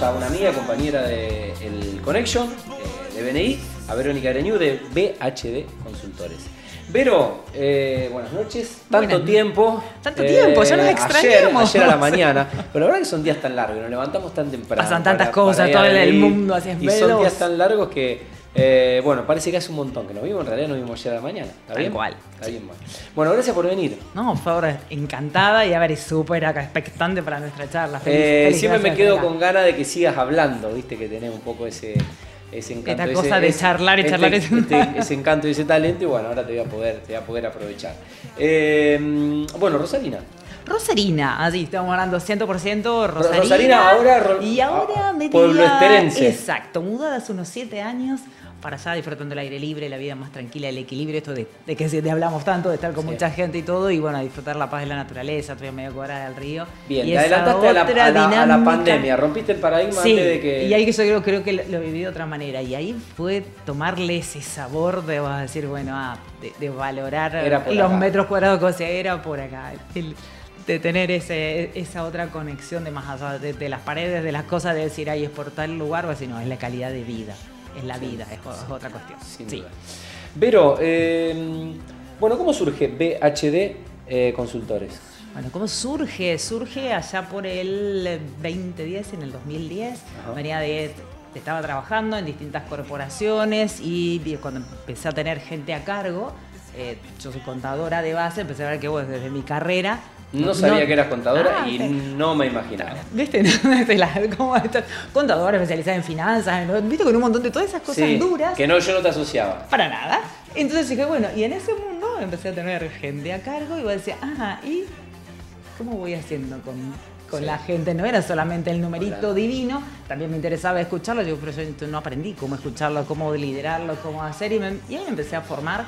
tenemos a una amiga, compañera de el Connection, eh, de BNI, a Verónica Areñú de BHD Consultores. Vero, eh, buenas noches. Tanto Buenas- tiempo. Tanto tiempo, ya nos Ayer, extrañamos. ayer a la mañana. Pero la verdad que son días tan largos, nos levantamos tan temprano. Pasan tantas cosas, ir a todo el- mundo así es Y son días tan largos que, eh, bueno, parece que hace un montón que nos vimos, en realidad nos vimos ayer a la mañana. ¿Está Tal bien? cual. Está bien, bueno. Bueno, gracias por venir. No, por favor, encantada y a ver, súper acá expectante para nuestra charla. Feliz- Eh, feliz siempre me quedo con ganas de que sigas hablando, viste, que tenés un poco ese, ese encanto. Esta ese- cosa de ese- charlar y este- charlar. este- ese encanto y ese talento, y bueno, ahora te voy a poder, te voy a poder aprovechar. Eh, bueno, Rosalina. Rosarina, así estamos hablando 100% Rosarina. Rosarina ahora Y ahora ah, me pueblo esterense. Exacto, mudada hace unos 7 años para allá disfrutando el aire libre, la vida más tranquila, el equilibrio, esto de, de que de hablamos tanto, de estar con Sí. mucha gente y todo, y bueno, disfrutar la paz de la naturaleza, estoy a media cuadrada del río. Bien, y te adelantaste a la, otra a la- a la dinámica- pandemia, rompiste el paradigma Sí, antes de que. y ahí que yo creo, creo que lo, viví de otra manera. Y ahí fue tomarle ese sabor de, vas a decir, bueno, ah, de, de valorar los acá. metros cuadrados, o sea, era por acá. El- de tener ese, esa otra conexión de más allá de, de las paredes, de las cosas, de decir, ahí es por tal lugar, o así, no, es la calidad de vida. Es la vida, es, otra cuestión. Sí. Vero, eh, bueno, ¿cómo surge BHD eh, Consultores? Bueno, ¿cómo surge? Surge allá por el 2010, en el 2010. Ajá. Venía de. Estaba trabajando en distintas corporaciones y cuando empecé a tener gente a cargo, eh, yo soy contadora de base, empecé a ver que vos desde mi carrera. No sabía que eras contadora Ah, y sí. no me imaginaba. ¿Viste? Desde la- ¿cómo estás? Contadora especializada en finanzas, ¿viste? Con un montón de todas esas cosas Sí, duras. que no, yo no te asociaba. Para nada. Entonces dije, bueno, y en ese mundo empecé a tener gente a cargo y vos decías, ajá, ¿y cómo voy haciendo con, con Sí. la gente? No era solamente el numerito Claro. divino, también me interesaba escucharlo, yo, pero yo no aprendí cómo escucharlo, cómo liderarlo, cómo hacer, y, me- y ahí me empecé a formar.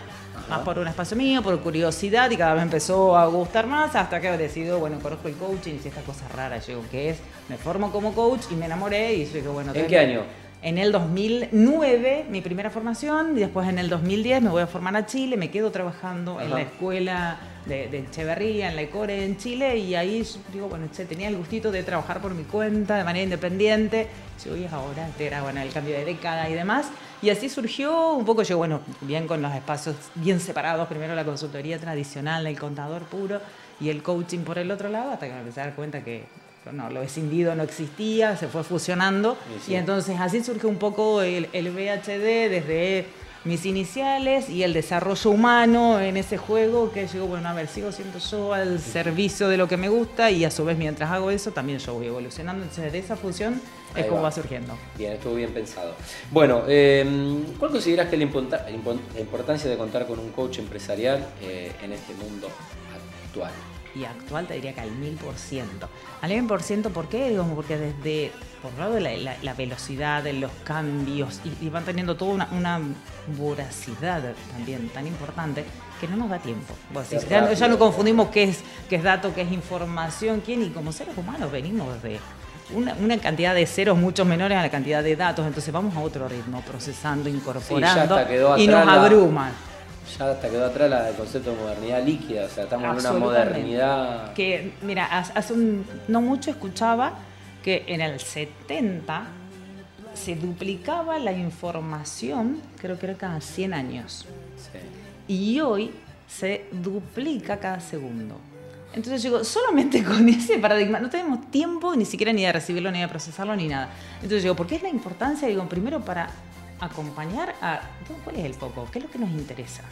Más por un espacio mío, por curiosidad, y cada vez me empezó a gustar más hasta que he decidido, bueno, conozco el coaching y esta cosa rara, yo digo, ¿qué es? Me formo como coach y me enamoré y yo dije, bueno, ¿En qué año? en el 2009, mi primera formación, y después en el 2010 me voy a formar a Chile, me quedo trabajando en la escuela de, de Echeverría, en la ECORE en Chile, y ahí digo, bueno, che, tenía el gustito de trabajar por mi cuenta, de manera independiente, yo y ahora, era bueno, el cambio de década y demás, y así surgió un poco, yo, bueno, bien con los espacios bien separados, primero la consultoría tradicional, el contador puro, y el coaching por el otro lado, hasta que me empecé a dar cuenta que no, lo escindido no existía, se fue fusionando, Y sí. y entonces así surge un poco el, el VHD desde mis iniciales y el desarrollo humano en ese juego que digo, bueno, a ver, sigo siendo yo al servicio de lo que me gusta y a su vez mientras hago eso también yo voy evolucionando. Entonces de esa Ahí es como va. va surgiendo. Bien, estuvo bien pensado. Bueno, eh, ¿cuál consideras que es la importancia de contar con un coach empresarial eh, en este mundo actual? Y actual te diría que al mil por ciento. Al mil por ciento, ¿por qué? Digamos, porque desde, por un lado, la, la- la velocidad de los cambios y, y van teniendo toda una, una voracidad también tan importante que no nos da tiempo. Decís, Es ya, no- ya rápido. no confundimos qué es, qué es dato, qué es información, quién, y como seres humanos venimos de una, una cantidad de ceros mucho menores a la cantidad de datos, entonces vamos a otro ritmo, procesando, incorporando y nos la- abruman. Ya hasta quedó atrás la- el concepto de modernidad líquida, o sea, estamos en una modernidad... Que, mira, hace hace un, no mucho escuchaba que en el 70 se duplicaba la información, creo que era cada 100 años. Sí. Y hoy se duplica cada segundo. Entonces digo, solamente con ese paradigma, no tenemos tiempo ni siquiera ni de recibirlo, ni de procesarlo, ni nada. Entonces digo, ¿por qué es la importancia? Digo, primero para acompañar a, ¿cuál es el foco? ¿Qué es lo que nos interesa?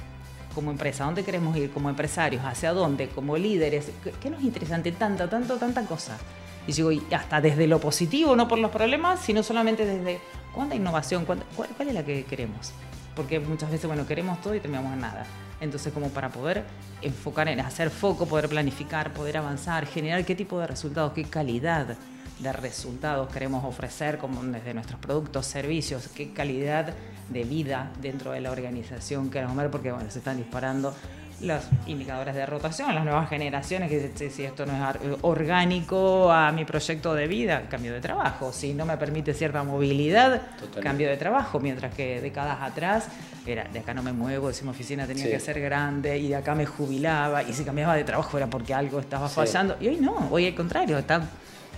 Como empresa, ¿a dónde queremos ir? Como empresarios, ¿hacia dónde? Como líderes, ¿qué, qué nos interesa ante tanta, tanto, tanta cosa? Y digo, y hasta desde lo positivo, no por los problemas, sino solamente desde cuánta innovación, cuánta- cuál, cuál es la que queremos porque muchas veces, bueno, queremos todo y terminamos en nada. Entonces, como para poder enfocar en hacer foco, poder planificar, poder avanzar, generar qué tipo de resultados, qué calidad de resultados queremos ofrecer como desde nuestros productos, servicios, qué calidad de vida dentro de la organización queremos ver, porque bueno, se están disparando los indicadores de rotación, las nuevas generaciones, que dicen, "Che, si esto no es ar- orgánico a mi proyecto de vida, cambio de trabajo, si no me permite cierta movilidad, Totalmente. cambio de trabajo, mientras que décadas atrás era de acá no me muevo, si mi oficina tenía Sí. que ser grande y de acá me jubilaba y si cambiaba de trabajo era porque algo estaba Sí. fallando y hoy no, hoy al contrario, está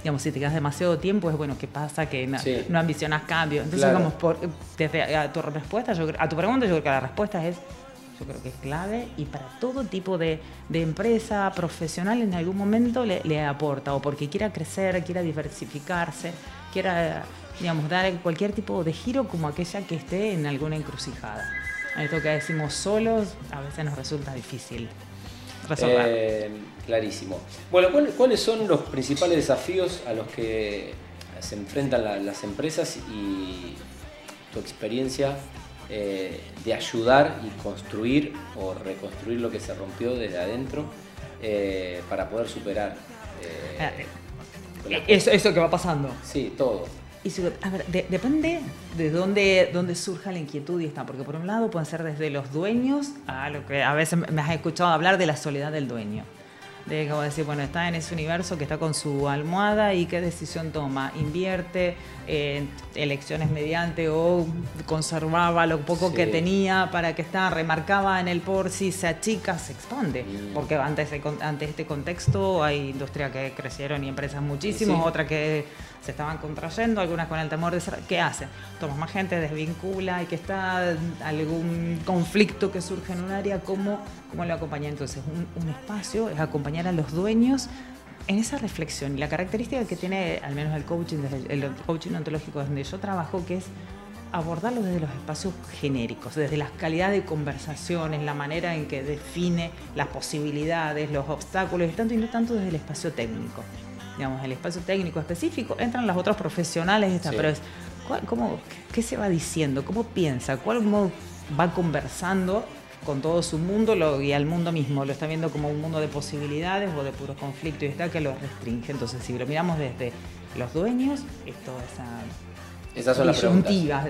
digamos, si te quedas demasiado tiempo, es bueno, ¿qué pasa? Que no, Sí. no ambicionas cambio. Entonces, Claro. digamos, por, desde a tu respuesta, yo, a tu pregunta, yo creo que la respuesta es, yo creo que es clave y para todo tipo de, de empresa profesional en algún momento le, le aporta, o porque quiera crecer, quiera diversificarse, quiera, digamos, dar cualquier tipo de giro como aquella que esté en alguna encrucijada. Esto que decimos solos a veces nos resulta difícil resolver. Eh, clarísimo. Bueno, ¿cuál- ¿cuáles son los principales desafíos a los que se enfrentan la- las empresas y tu experiencia eh, de ayudar y construir o reconstruir lo que se rompió desde adentro eh, para poder superar? eh, Eso, eso que va pasando. Sí, todo. Y si- a ver, de- depende de dónde, dónde surja la inquietud y está, porque por un lado pueden ser desde los dueños a lo que a veces me has escuchado hablar de la soledad del dueño. De como decir, bueno, está en ese universo que está con su almohada y qué decisión toma. Invierte, eh, elecciones mediante o conservaba lo poco Sí. que tenía para que está, remarcaba en el por si se achica, se expande. Mm. Porque ante, ese ante este contexto hay industrias que crecieron y empresas muchísimo, Sí. otras que se estaban contrayendo, algunas con el temor de ser. ¿Qué hacen? Tomas más gente, desvincula y que está algún conflicto que surge en un área, ¿cómo, cómo lo acompaña? Entonces, un, un espacio es acompañar a los dueños en esa reflexión. Y la característica que tiene, al menos el coaching, desde el, coaching ontológico donde yo trabajo, que es abordarlo desde los espacios genéricos, desde las calidades de conversaciones, la manera en que define las posibilidades, los obstáculos, y tanto y no tanto desde el espacio técnico. Digamos, el espacio técnico específico, entran los otros profesionales, esta, Sí. pero es, ¿cuál- cómo, ¿qué se va diciendo? ¿Cómo piensa? ¿Cuál cómo va conversando con todo su mundo lo, y al mundo mismo? Lo está viendo como un mundo de posibilidades o de puros conflictos y está que lo restringe. Entonces, si lo miramos desde los dueños, es toda esa Esas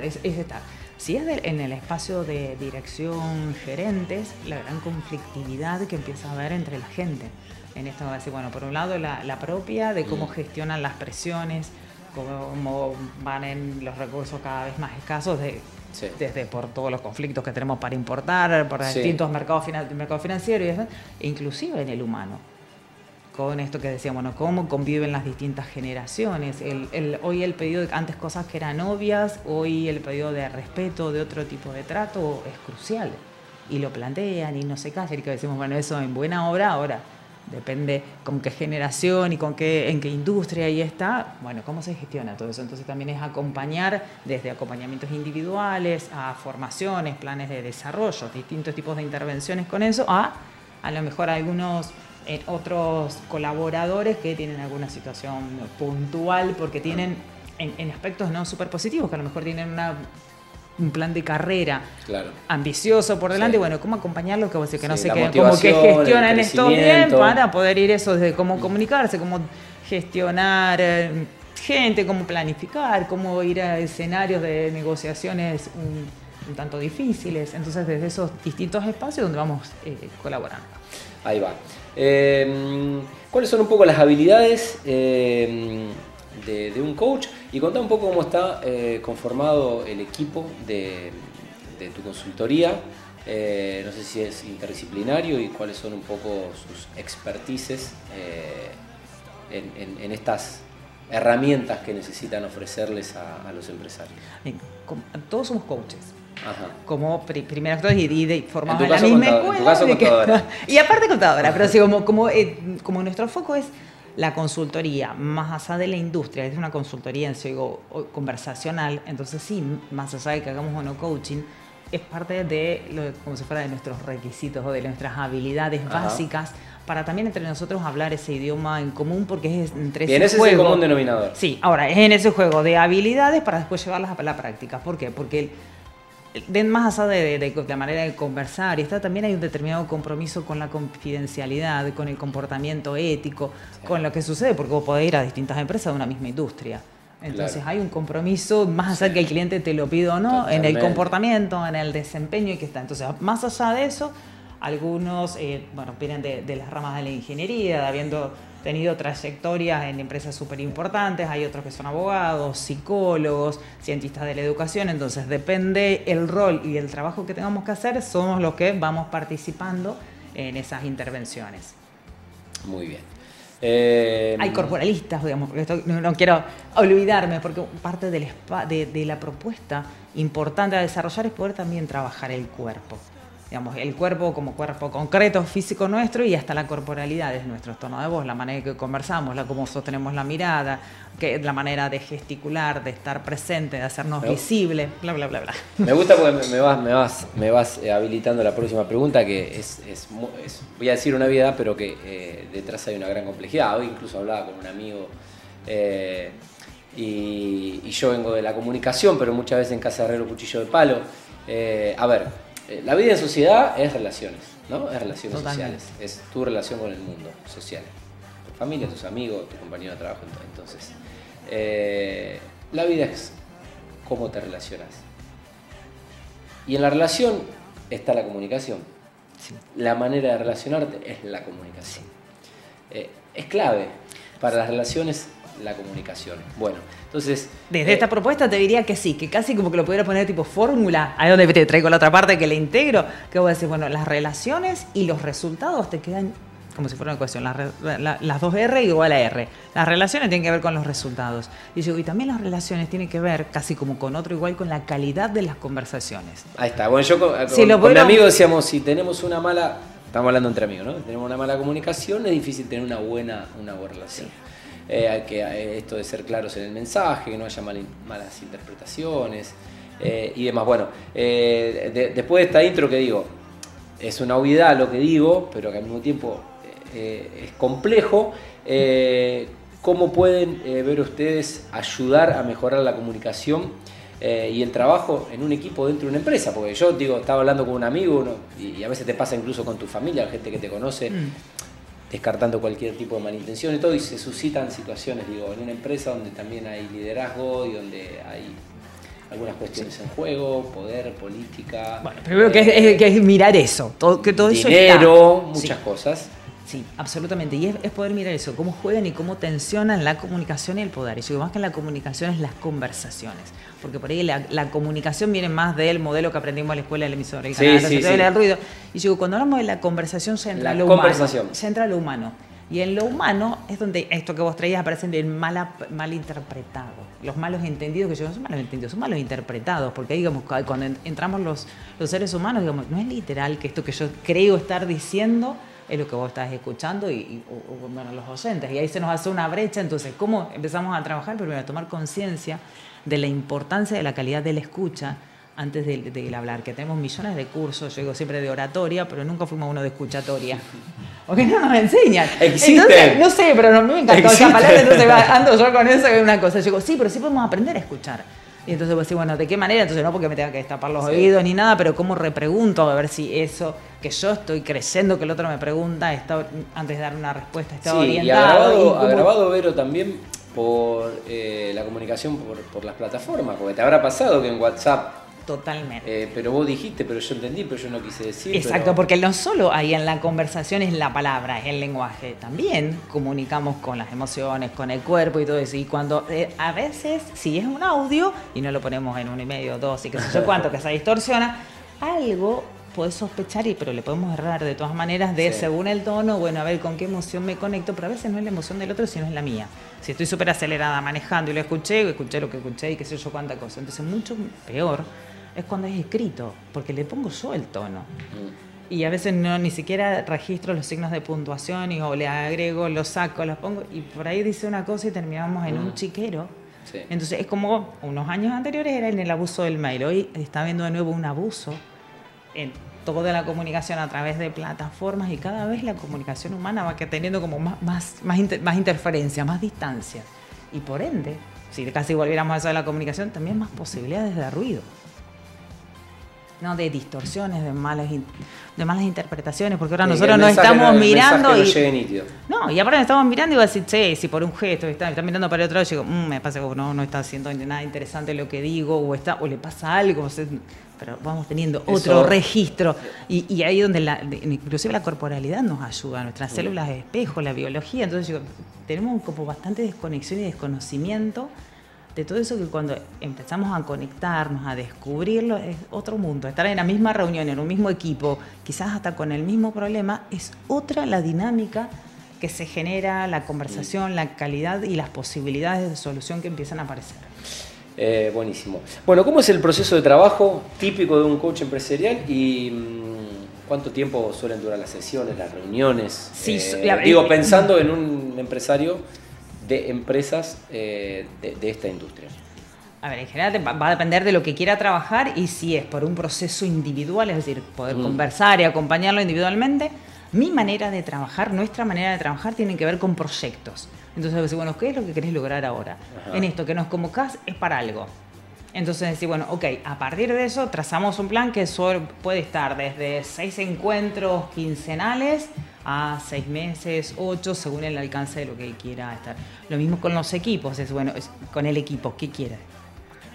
es, es esta. Si es de- en el espacio de dirección gerentes, la gran conflictividad que empieza a haber entre la gente. En esto va a decir, bueno, por un lado la, la propia de cómo Mm. gestionan las presiones, cómo van en los recursos cada vez más escasos, de, Sí. desde por todos los conflictos que tenemos para importar, por Sí. distintos mercados, finan- mercados financieros, y eso, e inclusive en el humano con esto que decíamos, bueno, cómo conviven las distintas generaciones. El, el- hoy el pedido, de antes cosas que eran obvias, hoy el pedido de respeto, de otro tipo de trato, es crucial. Y lo plantean y no se callan. Y que decimos, bueno, eso en buena obra, ahora depende con qué generación y con qué, en qué industria ahí está. Bueno, cómo se gestiona todo eso. Entonces también es acompañar desde acompañamientos individuales a formaciones, planes de desarrollo, distintos tipos de intervenciones con eso, a a lo mejor algunos eh, otros colaboradores que tienen alguna situación puntual porque tienen en, en aspectos no súper positivos, que a lo mejor tienen una, un plan de carrera Claro. ambicioso por delante, Sí. bueno, cómo acompañarlo, que, que no Sí, la qué, como que gestionan esto bien para poder ir eso desde cómo comunicarse, cómo gestionar eh, gente, cómo planificar, cómo ir a escenarios de negociaciones un, un tanto difíciles. Entonces, desde esos distintos espacios donde vamos eh, colaborando. Ahí va. Eh, ¿Cuáles son un poco las habilidades eh, de, de un coach? Y contá un poco cómo está eh, conformado el equipo de, de tu consultoría. Eh, no sé si es interdisciplinario y cuáles son un poco sus expertices eh, en, en- en estas herramientas que necesitan ofrecerles a, a los empresarios. Todos somos coaches. Ajá. como pri- primer actor y, y formados En en, la misma escuela. y aparte contadora, pero sí, como, como, eh, como nuestro foco es la consultoría, más allá de la industria, es una consultoría en sí, digo, o- conversacional, entonces sí, más allá de que hagamos o no coaching, es parte de, lo, como si fuera de nuestros requisitos o de nuestras habilidades Ajá. básicas para también entre nosotros hablar ese idioma en común porque es entre Bien, ese ese es el juego. común denominador. Sí, ahora es en ese juego de habilidades para después llevarlas a la práctica. ¿Por qué? Porque el- de- más allá de, de- de la manera de conversar, y está, también hay un determinado compromiso con la confidencialidad, con el comportamiento ético, con lo que sucede, porque vos podés ir a distintas empresas de una misma industria. Entonces Claro. hay un compromiso, más allá que el cliente te lo pida o no, en el comportamiento, en el desempeño y que está. Entonces, más allá de eso, algunos, eh, bueno, vienen de, de las ramas de la ingeniería, de habiendo tenido trayectorias en empresas súper importantes, hay otros que son abogados, psicólogos, cientistas de la educación, entonces depende el rol y el trabajo que tengamos que hacer, somos los que vamos participando en esas intervenciones. Muy bien. Eh, Hay corporalistas, digamos, porque esto no, no quiero olvidarme, porque parte del spa- de, de la propuesta importante a desarrollar es poder también trabajar el cuerpo. Digamos, el cuerpo como cuerpo concreto, físico nuestro y hasta la corporalidad es nuestro tono de voz, la manera en que conversamos, la cómo sostenemos la mirada, que, la manera de gesticular, de estar presente, de hacernos Me- visibles, bla, bla, bla, bla. Me gusta porque me- me vas, me vas, me vas eh, habilitando la próxima pregunta, que es, es voy a decir una vida, pero que eh, detrás hay una gran complejidad. Hoy incluso hablaba con un amigo eh, y, y yo vengo de la comunicación, pero muchas veces en casa herrero cuchillo de palo. Eh, a ver, la vida en sociedad es relaciones, ¿no? Es relaciones Totalmente. sociales, es tu relación con el mundo social. Tu familia, tus amigos, tu compañero de trabajo. Entonces, eh, la vida es cómo te relacionas. Y en la relación está la comunicación. Sí. La manera de relacionarte es la comunicación. Eh, es clave para las relaciones la comunicación. Bueno, entonces... Desde eh, esta propuesta te diría que sí, que casi como que lo pudiera poner tipo fórmula, ahí donde te traigo la otra parte que le integro, que voy a decir, bueno, las relaciones y los resultados te quedan como si fuera una ecuación, las, re- la- las dos R igual a R. Las relaciones tienen que ver con los resultados. Y yo, y también las relaciones tienen que ver, casi como con otro igual, con la calidad de las conversaciones. Ahí está. Bueno, yo con, Si con- lo con mi puedo- amigo decíamos, si tenemos una mala, estamos hablando entre amigos, ¿no? Si tenemos una mala comunicación, es difícil tener una buena, una buena relación. Eh, que, eh, esto de ser claros en el mensaje, que no haya malas interpretaciones eh, y demás. Bueno, de- después de esta intro que digo, es una obviedad lo que digo, pero que al mismo tiempo es complejo. ¿Cómo pueden ver ustedes ayudar a mejorar la comunicación y el trabajo en un equipo dentro de una empresa? Porque yo digo, estaba hablando con un amigo y, a veces te pasa incluso con tu familia, gente que te conoce, Mm. Descartando cualquier tipo de malintención y todo, y se suscitan situaciones, digo, en una empresa donde también hay liderazgo y donde hay algunas cuestiones en juego, poder, política. Bueno, primero que es, es- que es mirar eso, todo, que todo eso dinero, muchas Sí. cosas. Sí, absolutamente. Y es, es poder mirar eso, cómo juegan y cómo tensionan la comunicación y el poder. Y yo más que la comunicación es las conversaciones. Porque por ahí la, la comunicación viene más del modelo que aprendimos en la escuela del emisor, el canal, sí, el sí. del ruido. Y yo digo, cuando hablamos de la conversación se entra La lo conversación. humano. Se entra lo humano. Y en lo humano es donde esto que vos traías aparecen bien mala, mal interpretados. Los malos entendidos, que yo no son malos entendidos, son malos interpretados. Porque ahí, digamos, cu- cuando en- entramos los, los seres humanos, digamos, no es literal que esto que yo creo estar diciendo es lo que vos estás escuchando y, y- o- o, bueno, los oyentes. Y ahí se nos hace una brecha. Entonces, ¿cómo empezamos a trabajar? Primero, a tomar conciencia de la importancia de la calidad de la escucha antes del, del hablar. Que tenemos millones de cursos, yo digo siempre de oratoria, pero nunca fuimos uno de escuchatoria. Porque no nos enseñan. Existen. Entonces, no sé, pero no, me encantó esa palabra, entonces ando yo con eso, es una cosa. Yo digo, sí, pero sí podemos aprender a escuchar. Y entonces vos decís, bueno, ¿de qué manera? Entonces no porque me tenga que destapar los Sí. oídos ni nada, pero cómo repregunto a ver si eso que yo estoy creyendo que el otro me pregunta está antes de dar una respuesta está Sí, y orientado. agravado, y agravado, Vero, también por eh, la comunicación por, por las plataformas, porque te habrá pasado que en WhatsApp, Totalmente. eh, pero vos dijiste, pero yo entendí, pero yo no quise decir. Exacto, pero- porque no solo ahí en la conversación es la palabra, es el lenguaje, también comunicamos con las emociones, con el cuerpo y todo eso. Y cuando eh, a veces, si es un audio y no lo ponemos en uno y medio, dos y qué sé yo cuánto, que se distorsiona, algo puedes sospechar, y, pero le podemos errar de todas maneras de Sí. según el tono, bueno, a ver con qué emoción me conecto, pero a veces no es la emoción del otro, sino es la mía. Si estoy súper acelerada manejando y lo escuché, escuché lo que escuché y qué sé yo cuánta cosa. Entonces, mucho peor es cuando es escrito, porque le pongo yo el tono. Mm. Y a veces no ni siquiera registro los signos de puntuación y o le agrego, los saco, los pongo y por ahí dice una cosa y terminamos en Mm. un chiquero. Sí. Entonces es como unos años anteriores era en el abuso del mail. Hoy está habiendo de nuevo un abuso en toda la comunicación a través de plataformas y cada vez la comunicación humana va teniendo como más, más, más, inter- más interferencia, más distancia. Y por ende, si casi volviéramos a eso de la comunicación, también más posibilidades de ruido. No, de distorsiones, de malas, de malas interpretaciones, porque ahora nosotros nos estamos no- mirando no y... nítido. No, y ahora nos estamos mirando y va a decir, che, si por un gesto está, está mirando para el otro lado, yo digo, "Mm, me pasa que no, no está haciendo nada interesante lo que digo, o está, o le pasa algo, o sea, pero vamos teniendo otro Eso- registro. Y, y ahí donde la, inclusive la corporalidad nos ayuda, nuestras células de espejo, la biología, entonces digo, tenemos como bastante desconexión y desconocimiento de todo eso que cuando empezamos a conectarnos, a descubrirlo, es otro mundo. Estar en la misma reunión, en un mismo equipo, quizás hasta con el mismo problema, es otra la dinámica que se genera, la conversación, la calidad y las posibilidades de solución que empiezan a aparecer. Eh, buenísimo. Bueno, ¿cómo es el proceso de trabajo típico de un coach empresarial y mm, cuánto tiempo suelen durar las sesiones, las reuniones? Sí, Eh, la- digo, pensando en un empresario de empresas eh, de, de esta industria. A ver, en general va a depender de lo que quiera trabajar y si es por un proceso individual, es decir, poder Mm. conversar y acompañarlo individualmente. Mi manera de trabajar, nuestra manera de trabajar tiene que ver con proyectos. Entonces, decir, bueno, ¿qué es lo que querés lograr ahora? Ajá. En esto que nos convocás es para algo. Entonces decir, bueno, ok, a partir de eso trazamos un plan que puede estar desde seis encuentros quincenales a seis meses, ocho, según el alcance de lo que quiera estar. Lo mismo con los equipos, es bueno, es con el equipo, ¿qué quieres?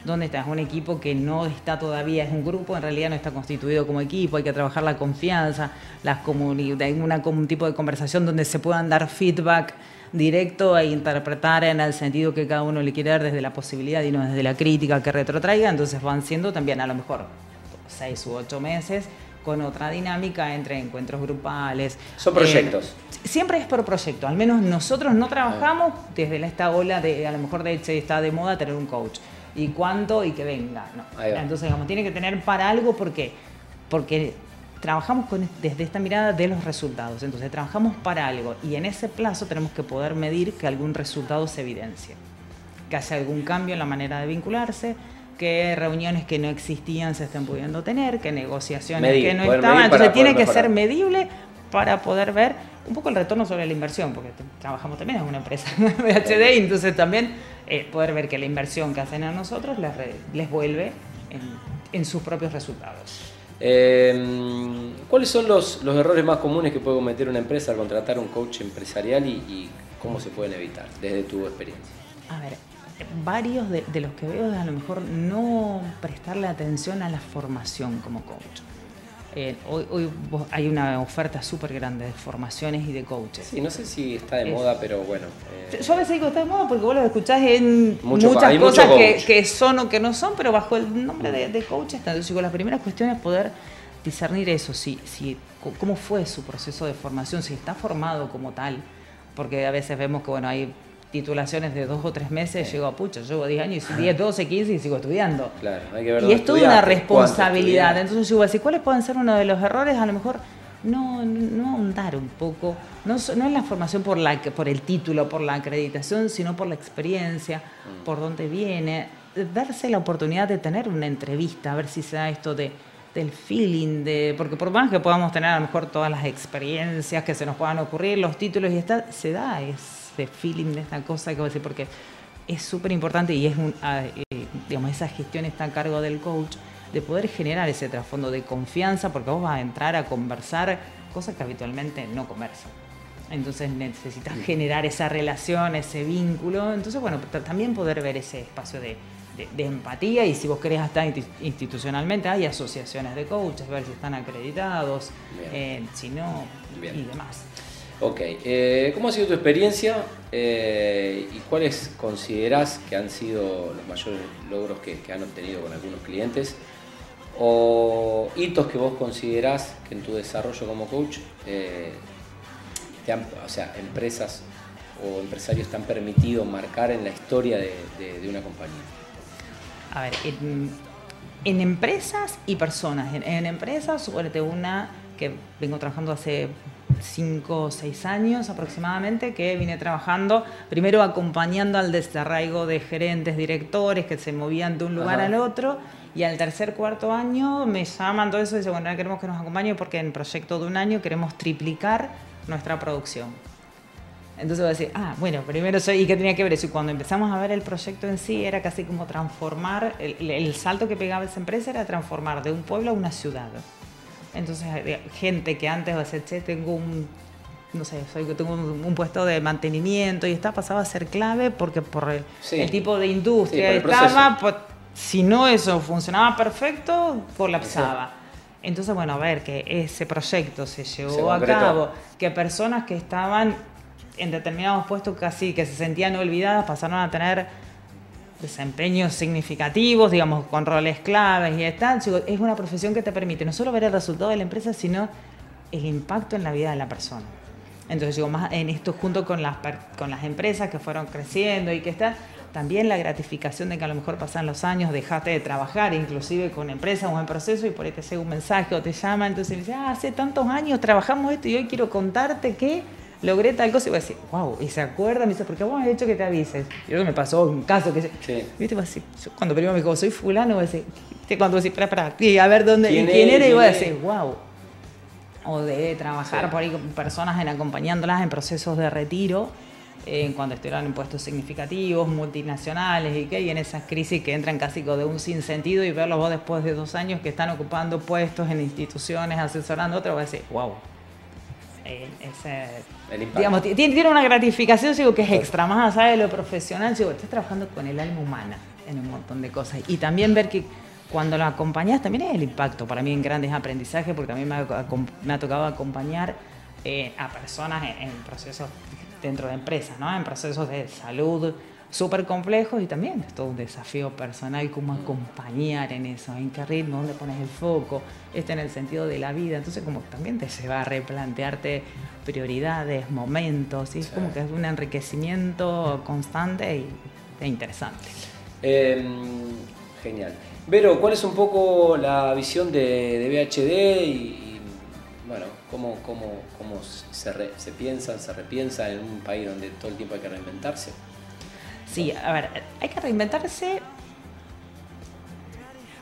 ¿Dónde está? Es un equipo que no está todavía, es un grupo, en realidad no está constituido como equipo, hay que trabajar la confianza, las comunidades, una, un tipo de conversación donde se puedan dar feedback directo e interpretar en el sentido que cada uno le quiere dar desde la posibilidad y no desde la crítica que retrotraiga, entonces van siendo también a lo mejor seis u ocho meses con otra dinámica entre encuentros grupales. Son proyectos. Eh, siempre es por proyecto, al menos nosotros no trabajamos desde esta ola de, a lo mejor de hecho está de moda tener un coach. ¿Y cuánto? Y que venga. No. Entonces, digamos, tiene que tener para algo porque, porque trabajamos con, desde esta mirada de los resultados. Entonces, trabajamos para algo y en ese plazo tenemos que poder medir que algún resultado se evidencie. Que haya algún cambio en la manera de vincularse, que reuniones que no existían se estén pudiendo tener, que negociaciones Medir, que no estaban. para Entonces, tiene que ser medible para poder ver un poco el retorno sobre la inversión, porque trabajamos también en una empresa de entonces también eh, poder ver que la inversión que hacen a nosotros les, les vuelve en, en sus propios resultados. Eh, ¿Cuáles son los, los errores más comunes que puede cometer una empresa al contratar un coach empresarial y, y cómo se pueden evitar desde tu experiencia? A ver, varios de, de los que veo es a lo mejor no prestarle atención a la formación como coach. Eh, hoy hoy vos- hay una oferta súper grande de formaciones y de coaches. Sí, no sé si está de Es- moda, pero bueno. eh, Yo a veces digo está de moda porque vos lo escuchás en Mucho- muchas hay mucho cosas que, coach. que son o que no son, pero bajo el nombre de, de coach está. Entonces digo, la primera cuestión es poder discernir eso, si, si, c- cómo fue su proceso de formación, si está formado como tal, porque a veces vemos que bueno hay titulaciones de dos o tres meses, llego a pucha, llevo 10 años, 10, 12, 15 y sigo estudiando. Claro, hay que ver Y es toda una responsabilidad. Entonces yo iba a decir, ¿cuáles pueden ser uno de los errores? A lo mejor no, no ahondar un poco, no, no es la formación por, la, por el título, por la acreditación, sino por la experiencia, Mm. por dónde viene, darse la oportunidad de tener una entrevista, a ver si se da esto de del feeling, de porque por más que podamos tener a lo mejor todas las experiencias que se nos puedan ocurrir, los títulos y está, se da ese feeling de esta cosa que voy a decir, porque es súper importante y es un, ah, eh, digamos, esa gestión está a cargo del coach, de poder generar ese trasfondo de confianza, porque vos vas a entrar a conversar cosas que habitualmente no conversan. Entonces necesitas generar esa relación, ese vínculo. Entonces, bueno, también poder ver ese espacio de, de- de empatía y si vos querés hasta insti- institucionalmente hay asociaciones de coaches, ver si están acreditados, eh, si no, Bien. y demás. Ok, eh, ¿cómo ha sido tu experiencia eh, y cuáles considerás que han sido los mayores logros que, han obtenido con algunos clientes? ¿O hitos que vos considerás que en tu desarrollo como coach, eh, o sea, empresas o empresarios te han permitido marcar en la historia de, una compañía? A ver, en, empresas y personas. En, en empresas, suerte una que vengo trabajando hace cinco o seis años aproximadamente, que vine trabajando primero acompañando al desarraigo de gerentes, directores que se movían de un lugar Ajá. al otro. Y al tercer, cuarto año me llaman todo eso y dicen, bueno, ahora queremos que nos acompañe porque en proyecto de un año queremos triplicar nuestra producción. Entonces voy a decir, ah, bueno, primero soy, ¿y qué tenía que ver eso? Y cuando empezamos a ver el proyecto en sí, era casi como transformar, el, el salto que pegaba esa empresa era transformar de un pueblo a una ciudad. Entonces, eh, gente que antes va a decir, che, tengo un, no sé, soy, tengo un, un puesto de mantenimiento y está pasaba a ser clave porque por el, Sí. el tipo de industria Sí, estaba, pues, si no eso funcionaba perfecto, colapsaba. Entonces, bueno, a ver, que ese proyecto se llevó Se a concretó. cabo, que personas que estaban en determinados puestos casi que se sentían olvidadas pasaron a tener desempeños significativos, digamos, con roles claves y tal. Es una profesión que te permite no solo ver el resultado de la empresa, sino el impacto en la vida de la persona. Entonces digo, más en esto junto con las, con las empresas que fueron creciendo y que están, también la gratificación de que a lo mejor pasan los años, dejaste de trabajar, inclusive con empresas o en proceso, y por ahí te llega un mensaje o te llama, entonces dice, ah, hace tantos años trabajamos esto y hoy quiero contarte que logré tal cosa y voy a decir, wow, y se acuerda, me dice, porque vos has hecho que te avises. Y luego me pasó un caso que, sí. ¿viste? Voy a decir, cuando primero me dijo, soy fulano, voy a decir, cuando voy a decir, para, para, y a ver dónde, ¿quién, ¿quién era? Y voy a decir, wow. O de trabajar por ahí con personas en acompañándolas en procesos de retiro, en cuando estuvieron en puestos significativos, multinacionales y que, y en esas crisis que entran casi de un sinsentido y verlos vos después de dos años que están ocupando puestos en instituciones, asesorando otros, voy a decir, wow digamos, tiene, una gratificación digo, que es extra, más allá de lo profesional, digo, estás trabajando con el alma humana en un montón de cosas. Y también ver que cuando lo acompañas también es el impacto para mí en grandes aprendizajes, porque también me ha, tocado acompañar eh, a personas en, en, procesos dentro de empresas, ¿no? en procesos de salud, súper complejos y también es todo un desafío personal cómo acompañar en eso, en qué ritmo, dónde pones el foco, este en el sentido de la vida, entonces como también te se va a replantearte prioridades, momentos, y es como que es un enriquecimiento constante y, e interesante. Em, genial. Vero, ¿cuál es un poco la visión de, de VHD y, bueno, cómo, cómo, cómo se, se piensa, se repiensa en un país donde todo el tiempo hay que reinventarse? Sí, a ver, hay que reinventarse.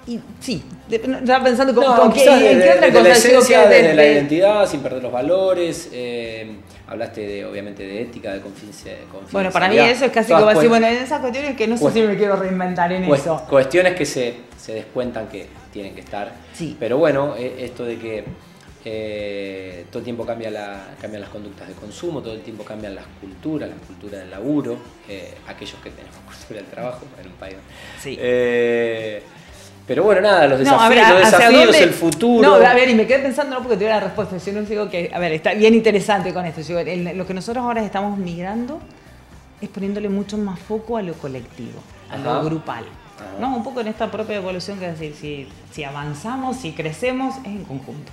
Y sí, estaba pensando como, no, ¿en qué otra cosa? La esencia, desde la identidad, sin perder los valores. Eh, hablaste de, obviamente de ética, de confidencialidad. Bueno, para mí eso es casi como decir, bueno, en esas cuestiones que no sé si me quiero reinventar en eso. Cuestiones que se, se descuentan que tienen que estar. Sí. Pero bueno, eh, esto de que eh, todo el tiempo cambia la, cambian las conductas de consumo, todo el tiempo cambian las culturas, la cultura del laburo, eh, aquellos que tenemos cultura del trabajo en un país. Sí. Eh, pero bueno, nada, los desafíos, los desafíos el futuro. No, a ver, y me quedé pensando, no porque tuviera la respuesta, sino digo que, a ver, está bien interesante con esto. lo que nosotros ahora estamos migrando es poniéndole mucho más foco a lo colectivo, a lo grupal. ¿No? Un poco en esta propia evolución que es decir, si, si avanzamos, si crecemos, es en conjunto.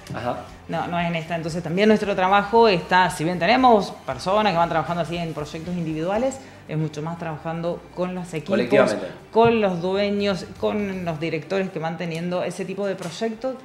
No, no es en esta. Entonces también nuestro trabajo está, si bien tenemos personas que van trabajando así en proyectos individuales, es mucho más trabajando con los equipos, con los dueños, con los directores que van teniendo ese tipo de proyectos,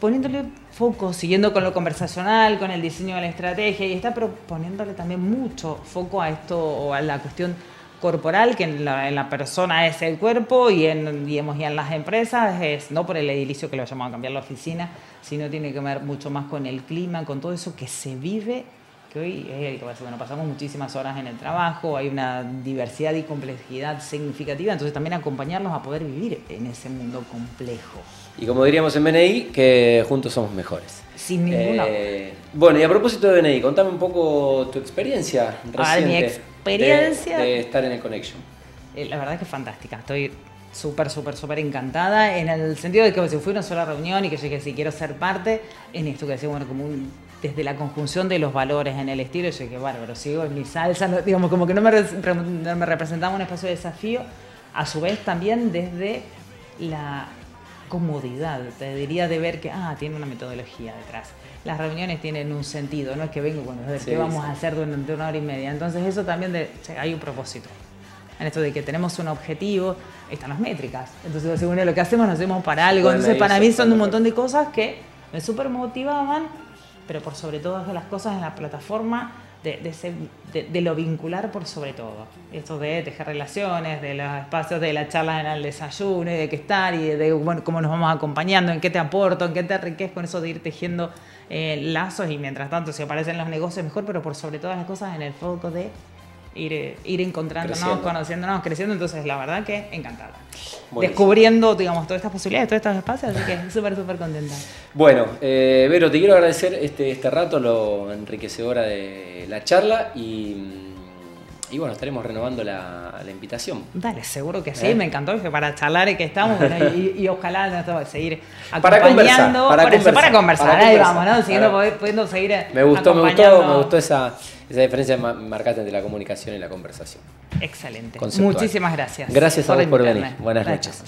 poniéndole foco, siguiendo con lo conversacional, con el diseño de la estrategia y está poniéndole también mucho foco a esto o a la cuestión corporal, que en la, persona es el cuerpo y en, digamos, y en las empresas es no por el edilicio que lo llamamos a cambiar la oficina, sino tiene que ver mucho más con el clima, con todo eso que se vive, que hoy es bueno, pasamos muchísimas horas en el trabajo, hay una diversidad y complejidad significativa, entonces también acompañarlos a poder vivir en ese mundo complejo. Y como diríamos en BNI, que juntos somos mejores. Sin ninguna. Eh, bueno, y a propósito de BNI, contame un poco tu experiencia reciente experiencia. De, estar en el Connection. Eh, la verdad es que es fantástica. Estoy súper, súper, súper encantada en el sentido de que si fue una sola reunión y que yo dije, si quiero ser parte, en esto que decía, bueno, como desde la conjunción de los valores en el estilo, yo dije, bárbaro, sigo en mi salsa, digamos, como que no me, me representaba un espacio de desafío, a su vez también desde la comodidad, te diría de ver que, ah, tiene una metodología detrás las reuniones tienen un sentido, no es que vengo, bueno, ver qué vamos a hacer durante una hora y media. Entonces eso también de, hay un propósito. En esto de que tenemos un objetivo, están las métricas. Entonces, según lo que hacemos, nos hacemos para algo. Entonces, para mí son un montón de cosas que me súper motivaban, pero por sobre todas las cosas en la plataforma de, lo vincular por sobre todo. Esto de tejer relaciones, de los espacios de la charla en el desayuno, y de qué estar y de bueno, cómo nos vamos acompañando, en qué te aporto, en qué te enriquezco, en eso de ir tejiendo eh, lazos y mientras tanto si aparecen los negocios mejor, pero por sobre todas las cosas en el foco de ir, ir encontrándonos, conociéndonos, creciendo. Entonces, la verdad que encantada. Descubriendo, digamos, todas estas posibilidades, todos estos espacios, así que súper, súper contenta. Bueno, eh, Vero, te quiero agradecer este, este rato, lo enriquecedora de la charla y y bueno, estaremos renovando la, la invitación. Dale, seguro que sí, ¿Eh? me encantó que para charlar y que estamos, y, y, ojalá seguir acompañando. Para conversar, para, conversar, ahí vamos, ¿no? Siguiendo, pudiendo seguir me gustó, me gustó, me gustó esa, esa diferencia marcada entre la comunicación y la conversación. Excelente. Muchísimas gracias. Gracias a vos por venir. Buenas noches.